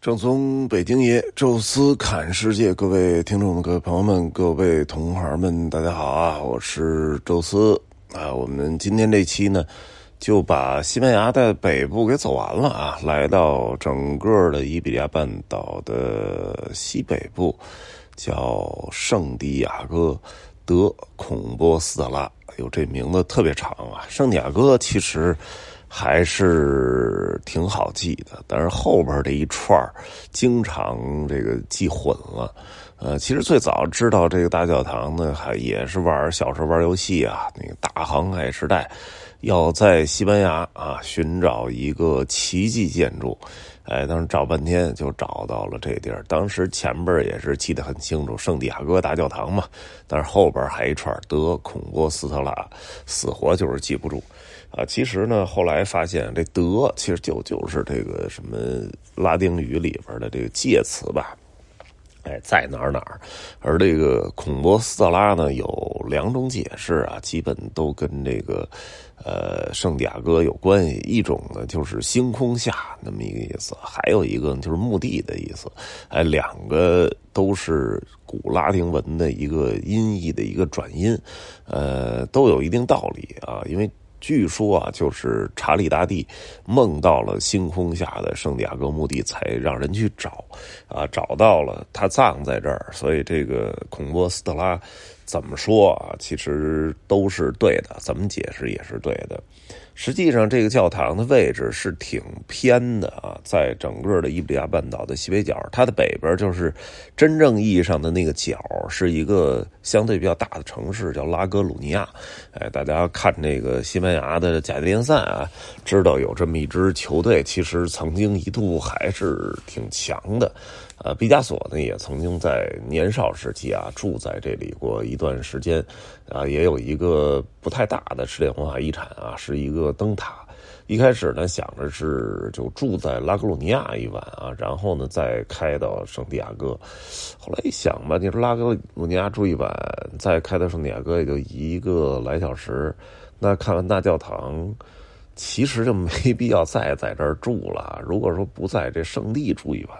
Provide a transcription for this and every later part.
正宗北京爷，宙斯侃世界，各位听众们、各位朋友们、各位同行们，大家好啊！我是宙斯啊。我们今天这期呢，就把西班牙的北部给走完了啊，来到整个的伊比利亚半岛的西北部，叫圣地亚哥德孔波斯特拉。有这名字特别长啊！圣地亚哥其实。还是挺好记的，但是后边这一串经常这个记混了。呃，其实最早知道这个大教堂呢，还也是玩小时候玩游戏啊，那个大航海时代，要在西班牙啊寻找一个奇迹建筑，哎，当时找半天就找到了这地儿。当时前边也是记得很清楚，圣地亚哥大教堂嘛，但是后边还一串德孔波斯特拉，死活就是记不住。啊，其实呢，后来发现这“德”其实就就是这个什么拉丁语里边的这个介词吧，哎，在哪儿哪儿。而这个孔波斯特拉呢，有两种解释啊，基本都跟这个呃圣地亚哥有关系。一种呢就是星空下那么一个意思，还有一个就是墓地的意思。哎，两个都是古拉丁文的一个音译的一个转音，呃，都有一定道理啊，因为。据说啊，就是查理大帝梦到了星空下的圣地亚哥墓地，才让人去找，啊，找到了他葬在这儿，所以这个孔波斯特拉怎么说啊，其实都是对的，怎么解释也是对的。实际上，这个教堂的位置是挺偏的啊，在整个的伊比利亚半岛的西北角，它的北边就是真正意义上的那个角，是一个相对比较大的城市，叫拉格鲁尼亚。哎，大家看这个西班牙的甲级联赛啊，知道有这么一支球队，其实曾经一度还是挺强的。呃，毕加索呢也曾经在年少时期啊住在这里过一段时间，啊，也有一个不太大的世界文化遗产啊，是一个灯塔。一开始呢想着是就住在拉格鲁尼亚一晚啊，然后呢再开到圣地亚哥。后来一想吧，你说拉格鲁尼亚住一晚，再开到圣地亚哥也就一个来小时，那看完大教堂，其实就没必要再在这儿住了。如果说不在这圣地住一晚。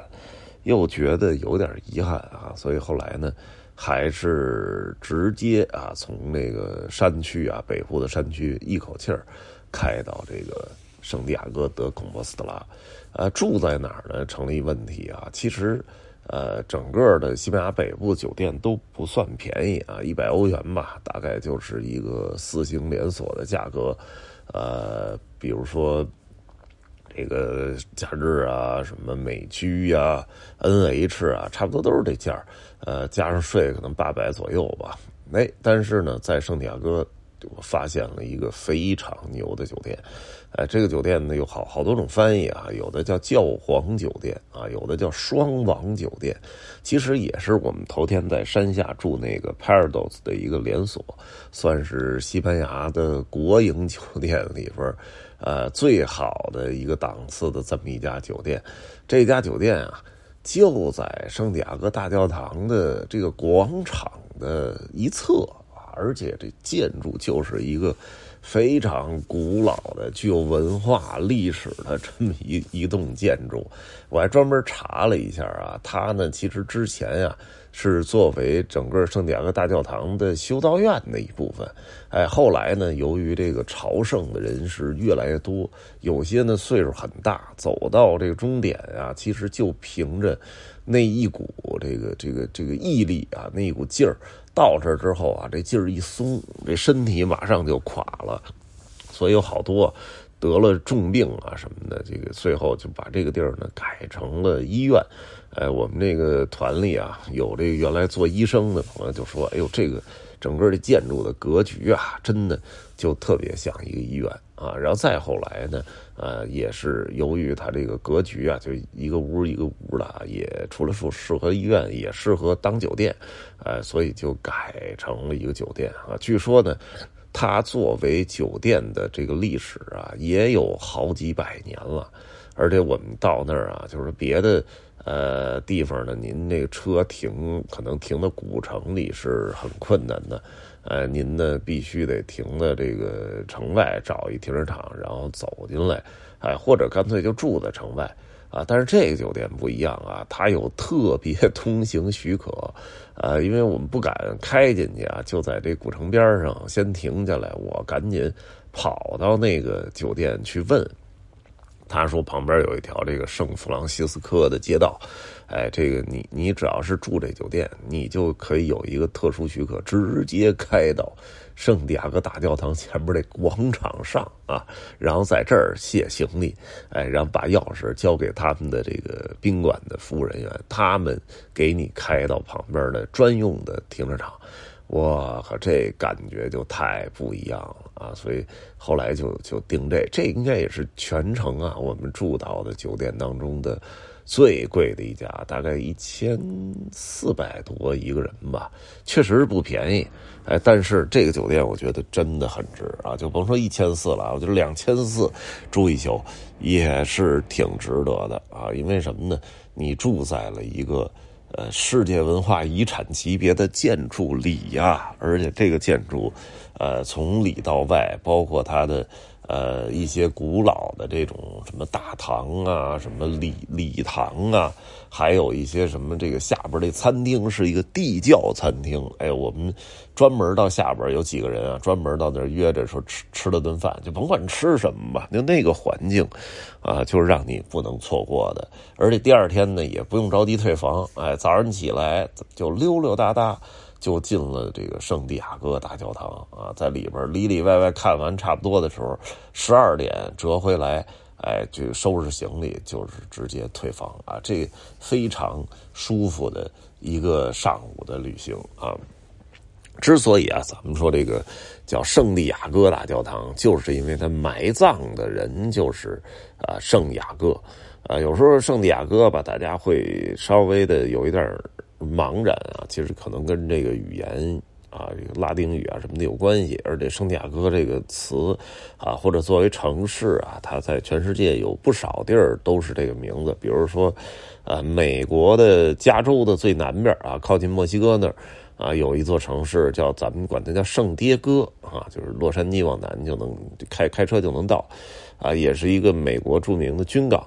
又觉得有点遗憾啊，所以后来呢，还是直接啊从那个山区啊北部的山区一口气儿开到这个圣地亚哥德孔波斯特拉，呃，住在哪儿呢？成了一问题啊。其实，呃，整个的西班牙北部酒店都不算便宜啊，一百欧元吧，大概就是一个四星连锁的价格。呃，比如说。这个假日啊，什么美居呀、NH 啊，差不多都是这价呃，加上税可能八百左右吧。哎，但是呢，在圣地亚哥，我发现了一个非常牛的酒店。哎，这个酒店呢有好好多种翻译啊，有的叫教皇酒店啊，有的叫双王酒店，其实也是我们头天在山下住那个 Parados 的一个连锁，算是西班牙的国营酒店里边。呃，最好的一个档次的这么一家酒店，这家酒店啊，就在圣地亚哥大教堂的这个广场的一侧，而且这建筑就是一个非常古老的、具有文化历史的这么一一栋建筑。我还专门查了一下啊，它呢其实之前呀。是作为整个圣地亚哥大教堂的修道院的一部分，哎，后来呢，由于这个朝圣的人是越来越多，有些呢岁数很大，走到这个终点啊，其实就凭着那一股这个这个这个毅力啊，那一股劲儿，到这儿之后啊，这劲儿一松，这身体马上就垮了，所以有好多得了重病啊什么的，这个最后就把这个地儿呢改成了医院。哎，我们那个团里啊，有这个原来做医生的朋友就说：“哎呦，这个整个的建筑的格局啊，真的就特别像一个医院啊。”然后再后来呢，呃，也是由于它这个格局啊，就一个屋一个屋的，也除了说适合医院，也适合当酒店，呃，所以就改成了一个酒店啊。据说呢，它作为酒店的这个历史啊，也有好几百年了，而且我们到那儿啊，就是别的。呃，地方呢，您那个车停可能停到古城里是很困难的，呃，您呢必须得停在这个城外找一停车场，然后走进来，哎，或者干脆就住在城外。啊，但是这个酒店不一样啊，它有特别通行许可，呃，因为我们不敢开进去啊，就在这古城边上先停下来，我赶紧跑到那个酒店去问。他说旁边有一条这个圣弗朗西斯科的街道，哎，这个你你只要是住这酒店，你就可以有一个特殊许可，直接开到圣地亚哥大教堂前面这广场上啊，然后在这儿卸行李，哎，然后把钥匙交给他们的这个宾馆的服务人员，他们给你开到旁边的专用的停车场。哇靠，这感觉就太不一样了啊！所以后来就就订这，这应该也是全程啊我们住到的酒店当中的最贵的一家，大概一千四百多一个人吧，确实是不便宜。哎，但是这个酒店我觉得真的很值啊，就甭说一千四了，我觉得两千四住一宿也是挺值得的啊！因为什么呢？你住在了一个。呃，世界文化遗产级别的建筑里呀，而且这个建筑，呃，从里到外，包括它的。呃，一些古老的这种什么大堂啊，什么礼礼堂啊，还有一些什么这个下边这餐厅是一个地窖餐厅。哎，我们专门到下边有几个人啊，专门到那儿约着说吃吃了顿饭，就甭管吃什么吧，就那个环境啊，就是让你不能错过的。而且第二天呢，也不用着急退房，哎，早上起来就溜溜达达。就进了这个圣地亚哥大教堂啊，在里边里里外外看完差不多的时候，十二点折回来，哎，就收拾行李，就是直接退房啊。这非常舒服的一个上午的旅行啊。之所以啊，咱们说这个叫圣地亚哥大教堂，就是因为它埋葬的人就是啊圣雅各啊。有时候圣地亚哥吧，大家会稍微的有一点茫然啊，其实可能跟这个语言啊，这个拉丁语啊什么的有关系。而且圣地亚哥这个词啊，或者作为城市啊，它在全世界有不少地儿都是这个名字。比如说，呃，美国的加州的最南边啊，靠近墨西哥那儿啊，有一座城市叫咱们管它叫圣迭戈啊，就是洛杉矶往南就能开开车就能到啊，也是一个美国著名的军港。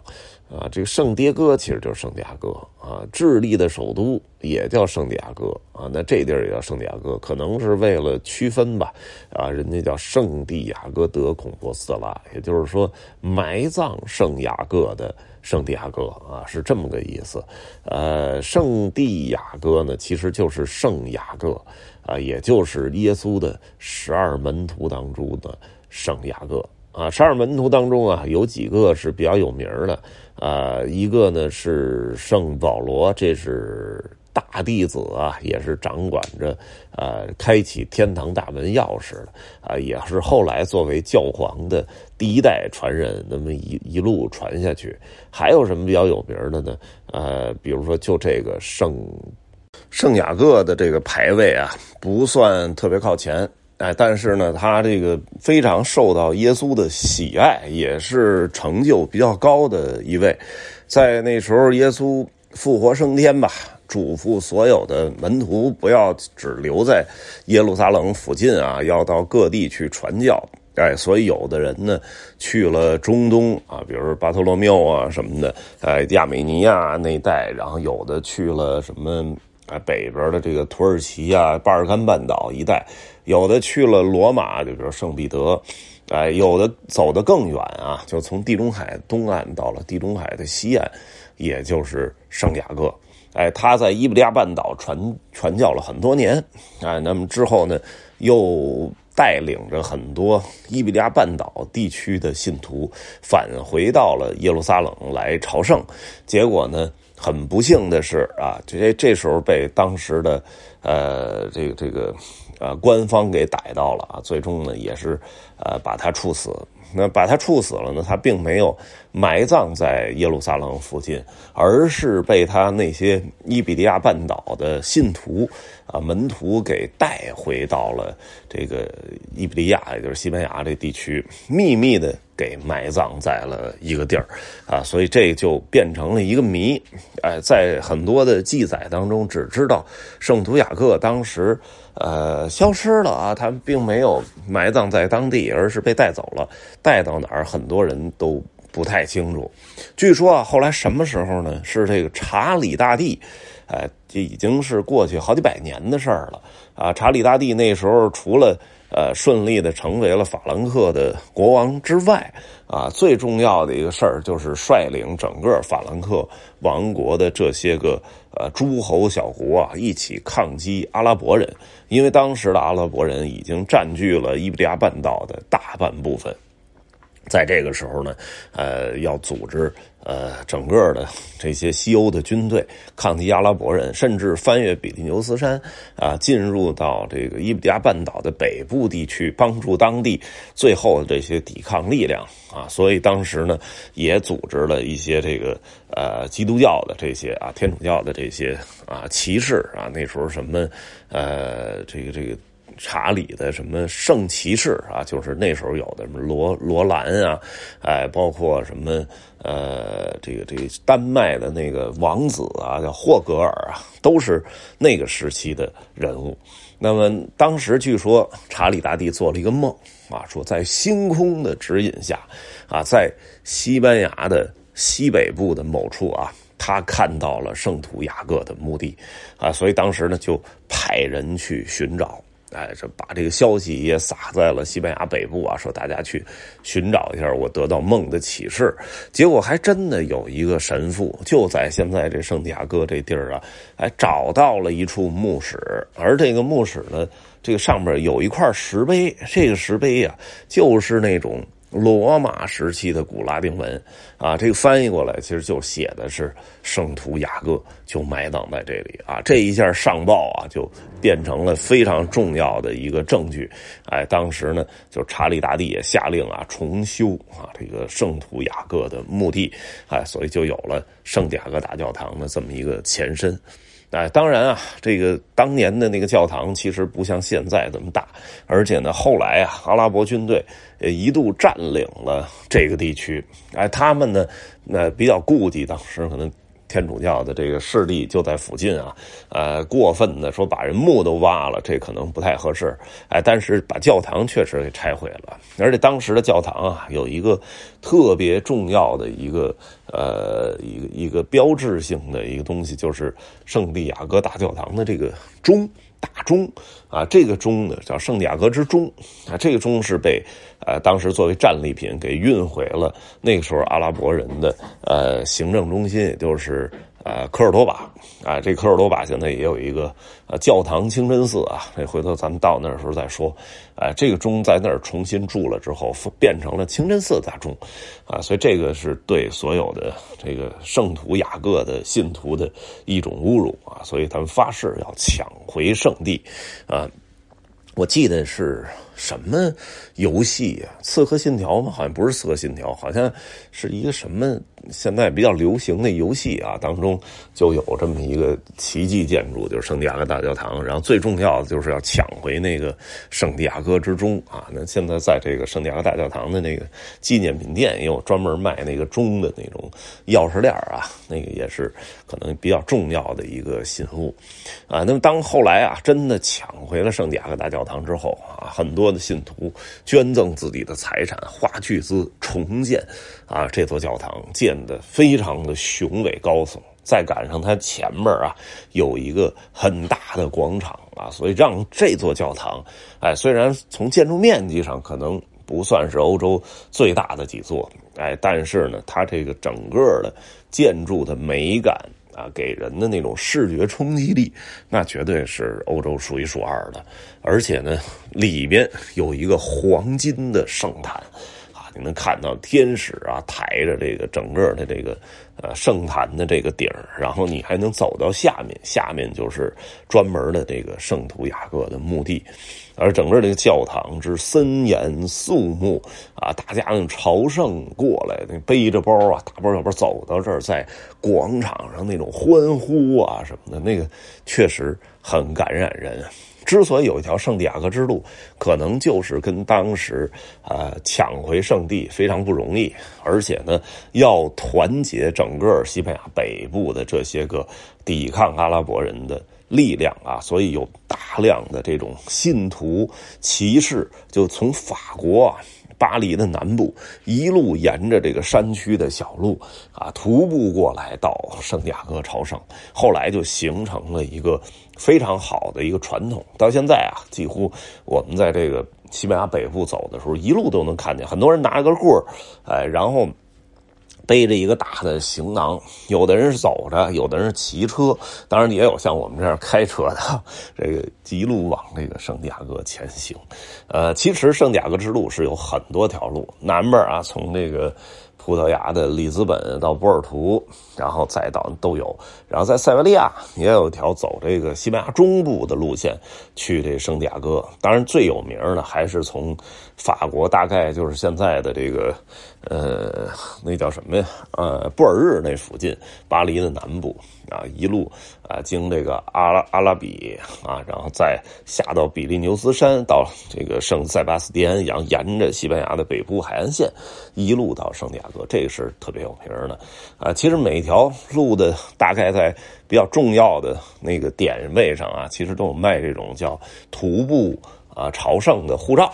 啊，这个圣迭戈其实就是圣地亚哥啊，智利的首都也叫圣地亚哥啊，那这地儿也叫圣地亚哥，可能是为了区分吧，啊，人家叫圣地亚哥德孔波斯拉，也就是说埋葬圣雅各的圣地亚哥啊，是这么个意思。呃，圣地亚哥呢，其实就是圣雅各啊，也就是耶稣的十二门徒当中的圣雅各。啊，十二门徒当中啊，有几个是比较有名的啊。一个呢是圣保罗，这是大弟子啊，也是掌管着啊开启天堂大门钥匙的啊，也是后来作为教皇的第一代传人，那么一一路传下去。还有什么比较有名的呢？呃，比如说就这个圣圣雅各的这个牌位啊，不算特别靠前。哎，但是呢，他这个非常受到耶稣的喜爱，也是成就比较高的一位。在那时候，耶稣复活升天吧，嘱咐所有的门徒不要只留在耶路撒冷附近啊，要到各地去传教。哎，所以有的人呢去了中东啊，比如巴托罗缪啊什么的，哎，亚美尼亚那一带，然后有的去了什么。啊，北边的这个土耳其啊，巴尔干半岛一带，有的去了罗马，就比如圣彼得，哎，有的走得更远啊，就从地中海东岸到了地中海的西岸，也就是圣雅各，哎，他在伊比利亚半岛传传教了很多年，哎，那么之后呢，又带领着很多伊比利亚半岛地区的信徒返回到了耶路撒冷来朝圣，结果呢？很不幸的是啊，这这时候被当时的呃这个这个呃官方给逮到了啊，最终呢也是呃把他处死。那把他处死了呢？他并没有埋葬在耶路撒冷附近，而是被他那些伊比利亚半岛的信徒啊门徒给带回到了这个伊比利亚，也就是西班牙这地区，秘密的给埋葬在了一个地儿啊。所以这就变成了一个谜。哎，在很多的记载当中，只知道圣徒雅各当时。呃，消失了啊！他并没有埋葬在当地，而是被带走了。带到哪儿，很多人都不太清楚。据说啊，后来什么时候呢？是这个查理大帝，呃，这已经是过去好几百年的事儿了啊。查理大帝那时候除了呃顺利的成为了法兰克的国王之外，啊，最重要的一个事儿就是率领整个法兰克王国的这些个呃诸侯小国啊，一起抗击阿拉伯人。因为当时的阿拉伯人已经占据了伊比利亚半岛的大半部分。在这个时候呢，呃，要组织呃整个的这些西欧的军队抗击阿拉伯人，甚至翻越比利牛斯山啊，进入到这个伊比利亚半岛的北部地区，帮助当地最后的这些抵抗力量啊。所以当时呢，也组织了一些这个呃基督教的这些啊天主教的这些啊骑士啊，那时候什么呃这个这个。查理的什么圣骑士啊，就是那时候有的什么罗罗兰啊，哎，包括什么呃，这个这个丹麦的那个王子啊，叫霍格尔啊，都是那个时期的人物。那么当时据说查理大帝做了一个梦啊，说在星空的指引下啊，在西班牙的西北部的某处啊，他看到了圣徒雅各的墓地啊，所以当时呢就派人去寻找。哎，这把这个消息也撒在了西班牙北部啊，说大家去寻找一下我得到梦的启示。结果还真的有一个神父就在现在这圣地亚哥这地儿啊，哎，找到了一处墓室，而这个墓室呢，这个上面有一块石碑，这个石碑呀，就是那种。罗马时期的古拉丁文，啊，这个翻译过来其实就写的是圣徒雅各就埋葬在这里啊，这一下上报啊，就变成了非常重要的一个证据。哎，当时呢，就查理大帝也下令啊，重修啊这个圣徒雅各的墓地，哎，所以就有了圣雅各大教堂的这么一个前身。哎，当然啊，这个当年的那个教堂其实不像现在这么大，而且呢，后来啊，阿拉伯军队也一度占领了这个地区。哎，他们呢，那比较顾忌当时可能。天主教的这个势力就在附近啊，呃，过分的说把人墓都挖了，这可能不太合适。哎，但是把教堂确实给拆毁了，而且当时的教堂啊，有一个特别重要的一个呃一个一个标志性的一个东西，就是圣地亚哥大教堂的这个钟。大钟啊，这个钟呢叫圣地亚哥之钟啊，这个钟是被呃当时作为战利品给运回了那个时候阿拉伯人的呃行政中心，也就是。啊，科尔多瓦啊，这科尔多瓦现在也有一个呃教堂清真寺啊，这回头咱们到那时候再说。啊，这个钟在那儿重新铸了之后，变成了清真寺大钟，啊，所以这个是对所有的这个圣徒雅各的信徒的一种侮辱啊，所以他们发誓要抢回圣地，啊，我记得是什么游戏呀？刺客信条吗？好像不是刺客信条，好像是一个什么。现在比较流行的游戏啊，当中就有这么一个奇迹建筑，就是圣地亚哥大教堂。然后最重要的就是要抢回那个圣地亚哥之钟啊。那现在在这个圣地亚哥大教堂的那个纪念品店也有专门卖那个钟的那种钥匙链啊，那个也是可能比较重要的一个信物啊。那么当后来啊真的抢回了圣地亚哥大教堂之后啊，很多多的信徒捐赠自己的财产，花巨资重建啊这座教堂建。得非常的雄伟高耸，再赶上它前面啊有一个很大的广场啊，所以让这座教堂，哎，虽然从建筑面积上可能不算是欧洲最大的几座，哎，但是呢，它这个整个的建筑的美感啊，给人的那种视觉冲击力，那绝对是欧洲数一数二的，而且呢，里边有一个黄金的圣坛。你能看到天使啊抬着这个整个的这个呃圣坛的这个顶然后你还能走到下面，下面就是专门的这个圣徒雅各的墓地，而整个这个教堂之森严肃穆啊，大家那朝圣过来，那背着包啊，大包小包走到这儿，在广场上那种欢呼啊什么的，那个确实很感染人。之所以有一条圣地亚哥之路，可能就是跟当时啊抢回圣地非常不容易，而且呢要团结整个西班牙北部的这些个抵抗阿拉伯人的力量啊，所以有大量的这种信徒骑士就从法国啊巴黎的南部，一路沿着这个山区的小路啊，徒步过来到圣地亚哥朝圣。后来就形成了一个非常好的一个传统。到现在啊，几乎我们在这个西班牙北部走的时候，一路都能看见很多人拿着个棍儿，哎，然后。背着一个大的行囊，有的人是走着，有的人是骑车，当然也有像我们这样开车的，这个一路往这个圣地亚哥前行。呃，其实圣地亚哥之路是有很多条路，南边啊，从这个。葡萄牙的里斯本到波尔图，然后再到都有，然后在塞维利亚也有一条走这个西班牙中部的路线去这圣地亚哥。当然最有名的还是从法国，大概就是现在的这个呃那叫什么呀？呃布尔日那附近，巴黎的南部啊，一路啊经这个阿拉阿拉比啊，然后再下到比利牛斯山，到这个圣塞巴斯蒂安，然后沿着西班牙的北部海岸线一路到圣地亚哥。这个是特别有名的，啊，其实每一条路的大概在比较重要的那个点位上啊，其实都有卖这种叫徒步啊朝圣的护照。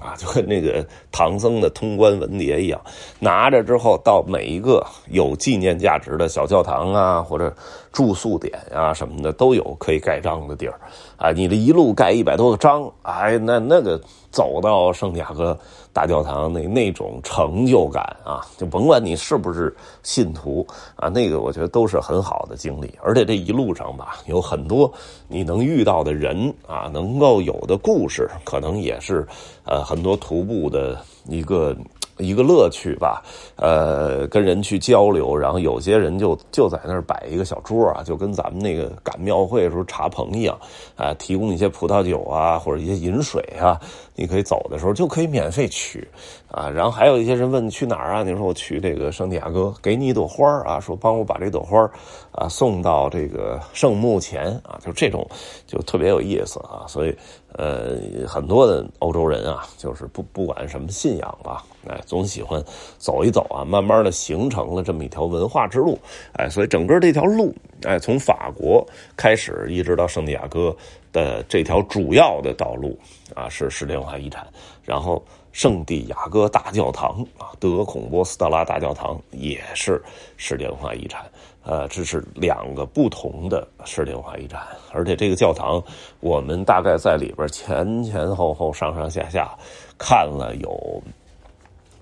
啊，就跟那个唐僧的通关文牒一样，拿着之后到每一个有纪念价值的小教堂啊，或者住宿点啊什么的，都有可以盖章的地儿。啊，你这一路盖一百多个章，哎，那那个走到圣地亚哥大教堂那那种成就感啊，就甭管你是不是信徒啊，那个我觉得都是很好的经历。而且这一路上吧，有很多你能遇到的人啊，能够有的故事，可能也是呃。很多徒步的一个一个乐趣吧，呃，跟人去交流，然后有些人就就在那儿摆一个小桌啊，就跟咱们那个赶庙会的时候茶棚一样，啊，提供一些葡萄酒啊，或者一些饮水啊，你可以走的时候就可以免费取啊。然后还有一些人问去哪儿啊？你说我去这个圣地亚哥，给你一朵花啊，说帮我把这朵花啊送到这个圣墓前啊，就这种就特别有意思啊，所以。呃，很多的欧洲人啊，就是不不管什么信仰吧，哎，总喜欢走一走啊，慢慢的形成了这么一条文化之路，哎，所以整个这条路，哎，从法国开始一直到圣地亚哥的这条主要的道路啊，是世界文化遗产。然后圣地亚哥大教堂啊，德孔波斯特拉大教堂也是世界文化遗产。呃，这是两个不同的世界文化遗产，而且这个教堂，我们大概在里边前前后后、上上下下看了有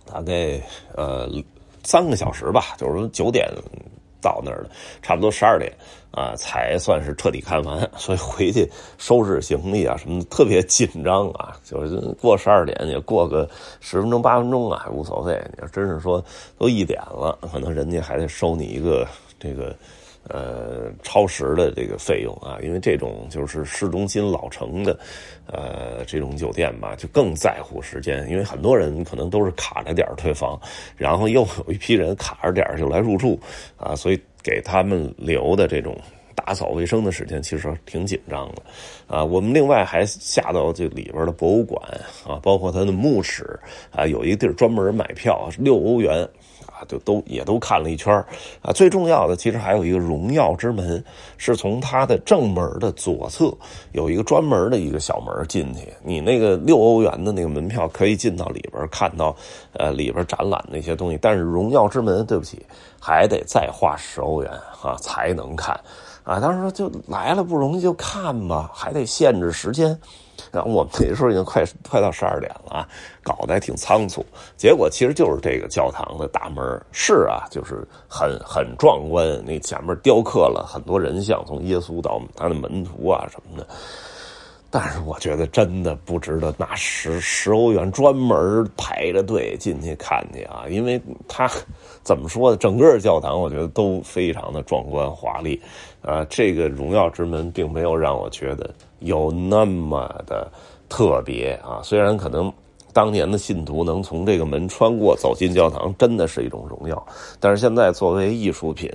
大概呃三个小时吧，就是九点到那儿的，差不多十二点啊才算是彻底看完，所以回去收拾行李啊什么的特别紧张啊，就是过十二点也过个十分钟八分钟啊无所谓，你要真是说都一点了，可能人家还得收你一个。这个呃超时的这个费用啊，因为这种就是市中心老城的呃这种酒店吧，就更在乎时间，因为很多人可能都是卡着点退房，然后又有一批人卡着点就来入住啊，所以给他们留的这种打扫卫生的时间其实挺紧张的啊。我们另外还下到这里边的博物馆啊，包括它的墓室啊，有一个地儿专门买票，六欧元啊。就都也都看了一圈啊，最重要的其实还有一个荣耀之门，是从它的正门的左侧有一个专门的一个小门进去。你那个六欧元的那个门票可以进到里边看到，呃，里边展览那些东西。但是荣耀之门，对不起，还得再花十欧元啊才能看啊。当时说就来了不容易就看吧，还得限制时间。然后我们那时候已经快快到十二点了，搞得还挺仓促。结果其实就是这个教堂的大门是啊，就是很很壮观，那前面雕刻了很多人像，从耶稣到他的门徒啊什么的。但是我觉得真的不值得拿十十欧元专门排着队进去看去啊，因为它怎么说呢？整个教堂我觉得都非常的壮观华丽，啊，这个荣耀之门并没有让我觉得有那么的特别啊。虽然可能当年的信徒能从这个门穿过走进教堂，真的是一种荣耀，但是现在作为艺术品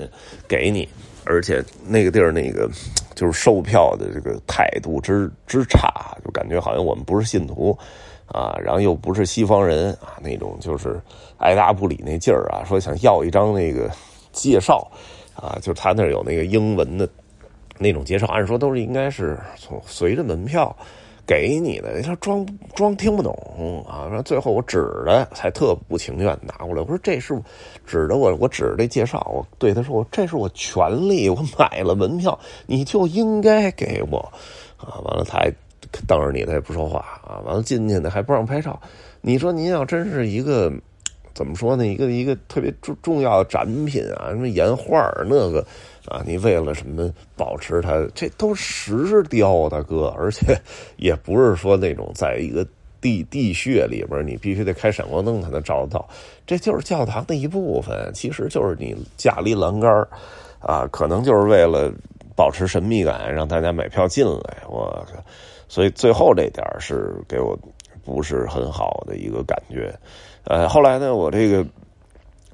给你。而且那个地儿那个就是售票的这个态度之之差，就感觉好像我们不是信徒啊，然后又不是西方人啊，那种就是爱答不理那劲儿啊，说想要一张那个介绍啊，就他那儿有那个英文的那种介绍，按说都是应该是从随着门票给你的，他装装听不懂啊。最后我指的才特不情愿拿过来，我说这是指的我，我指着这介绍，我对他说我这是我权利，我买了门票，你就应该给我啊。完了他还瞪着你，他也不说话啊。完了进去呢还不让拍照，你说您要真是一个。怎么说呢？一个一个特别重重要的展品啊，什么岩画那个啊，你为了什么保持它？这都石雕，大哥，而且 也不是说那种在一个地地穴里边，你必须得开闪光灯才能照得到。这就是教堂的一部分，其实就是你架了一栏杆啊，可能就是为了保持神秘感，让大家买票进来。我靠，所以最后这点是给我不是很好的一个感觉。呃，后来呢，我这个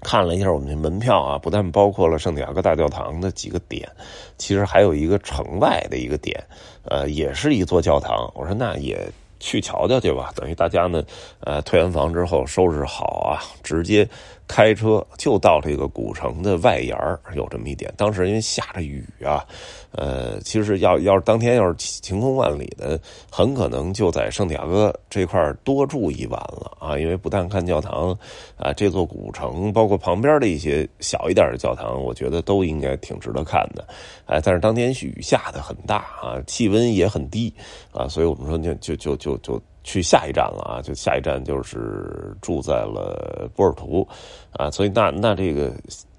看了一下我们这门票啊，不但包括了圣地亚哥大教堂的几个点，其实还有一个城外的一个点，呃，也是一座教堂。我说那也去瞧瞧去吧，等于大家呢，呃，退完房之后收拾好啊，直接。开车就到这个古城的外沿有这么一点。当时因为下着雨啊，呃，其实要要是当天要是晴空万里的，很可能就在圣地亚哥这块多住一晚了啊。因为不但看教堂啊，这座古城，包括旁边的一些小一点的教堂，我觉得都应该挺值得看的。哎，但是当天雨下的很大啊，气温也很低啊，所以我们说就就就就就。去下一站了啊！就下一站就是住在了波尔图，啊，所以那那这个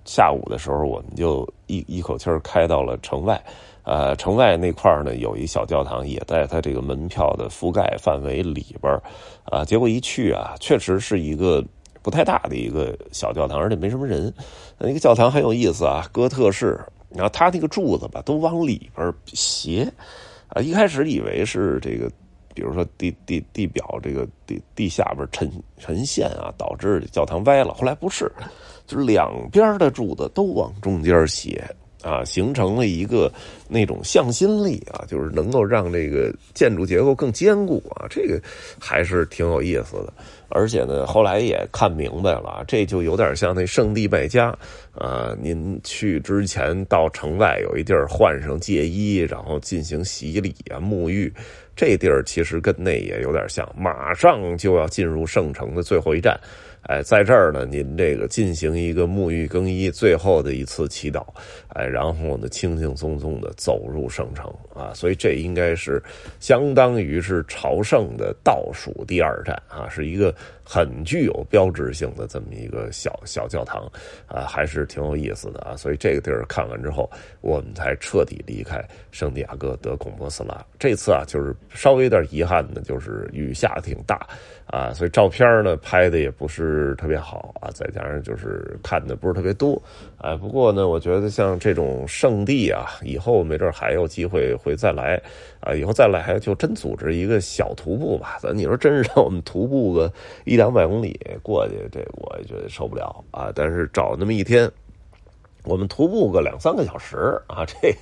下午的时候，我们就一一口气开到了城外，呃，城外那块呢有一小教堂，也在它这个门票的覆盖范围里边啊，结果一去啊，确实是一个不太大的一个小教堂，而且没什么人。那个教堂很有意思啊，哥特式，然后它那个柱子吧都往里边斜，啊，一开始以为是这个。比如说地地地表这个地地下边沉沉陷啊，导致教堂歪了。后来不是，就是两边的柱子都往中间斜啊，形成了一个那种向心力啊，就是能够让这个建筑结构更坚固啊。这个还是挺有意思的。而且呢，后来也看明白了，这就有点像那圣地败家啊。您去之前到城外有一地儿换上戒衣，然后进行洗礼啊、沐浴。这地儿其实跟那也有点像，马上就要进入圣城的最后一站，哎，在这儿呢，您这个进行一个沐浴更衣，最后的一次祈祷，哎，然后呢，轻轻松松的走入圣城啊，所以这应该是相当于是朝圣的倒数第二站啊，是一个。很具有标志性的这么一个小小教堂，啊，还是挺有意思的啊。所以这个地儿看完之后，我们才彻底离开圣地亚哥德孔波斯拉。这次啊，就是稍微有点遗憾的，就是雨下挺大啊，所以照片呢拍的也不是特别好啊。再加上就是看的不是特别多，哎，不过呢，我觉得像这种圣地啊，以后没准还有机会会再来啊。以后再来还就真组织一个小徒步吧。咱你说真是让我们徒步个一。两百公里过去，这我也觉得受不了啊！但是找那么一天，我们徒步个两三个小时啊，这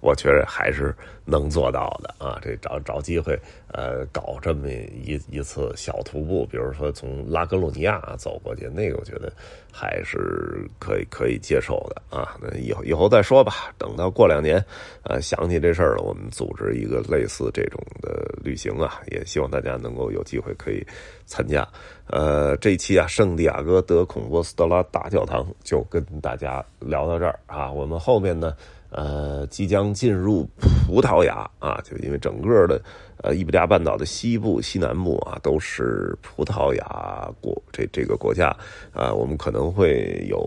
我觉得还是能做到的啊！这找找机会，呃，搞这么一一次小徒步，比如说从拉格鲁尼亚走过去，那个我觉得还是可以可以接受的啊！那以后以后再说吧，等到过两年，呃，想起这事儿了，我们组织一个类似这种的旅行啊，也希望大家能够有机会可以参加。呃，这期啊，圣地亚哥德孔波斯特拉大教堂就跟大家聊到这儿啊。我们后面呢，呃，即将进入葡萄牙啊，就因为整个的。呃，伊比利亚半岛的西部、西南部啊，都是葡萄牙国这这个国家啊，我们可能会有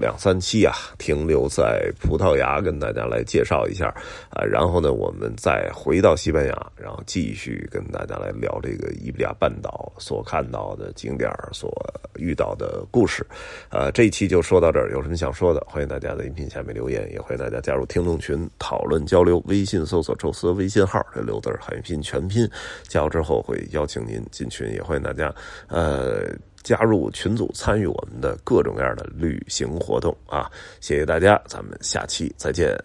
两三期啊，停留在葡萄牙，跟大家来介绍一下啊，然后呢，我们再回到西班牙，然后继续跟大家来聊这个伊比利亚半岛所看到的景点所遇到的故事。啊，这一期就说到这儿，有什么想说的，欢迎大家在音频下面留言，也欢迎大家加听众群讨论交流。微信搜索“宙斯”微信号，这六字汉语拼。全拼加入之后会邀请您进群，也欢迎大家呃加入群组参与我们的各种各样的旅行活动啊！谢谢大家，咱们下期再见。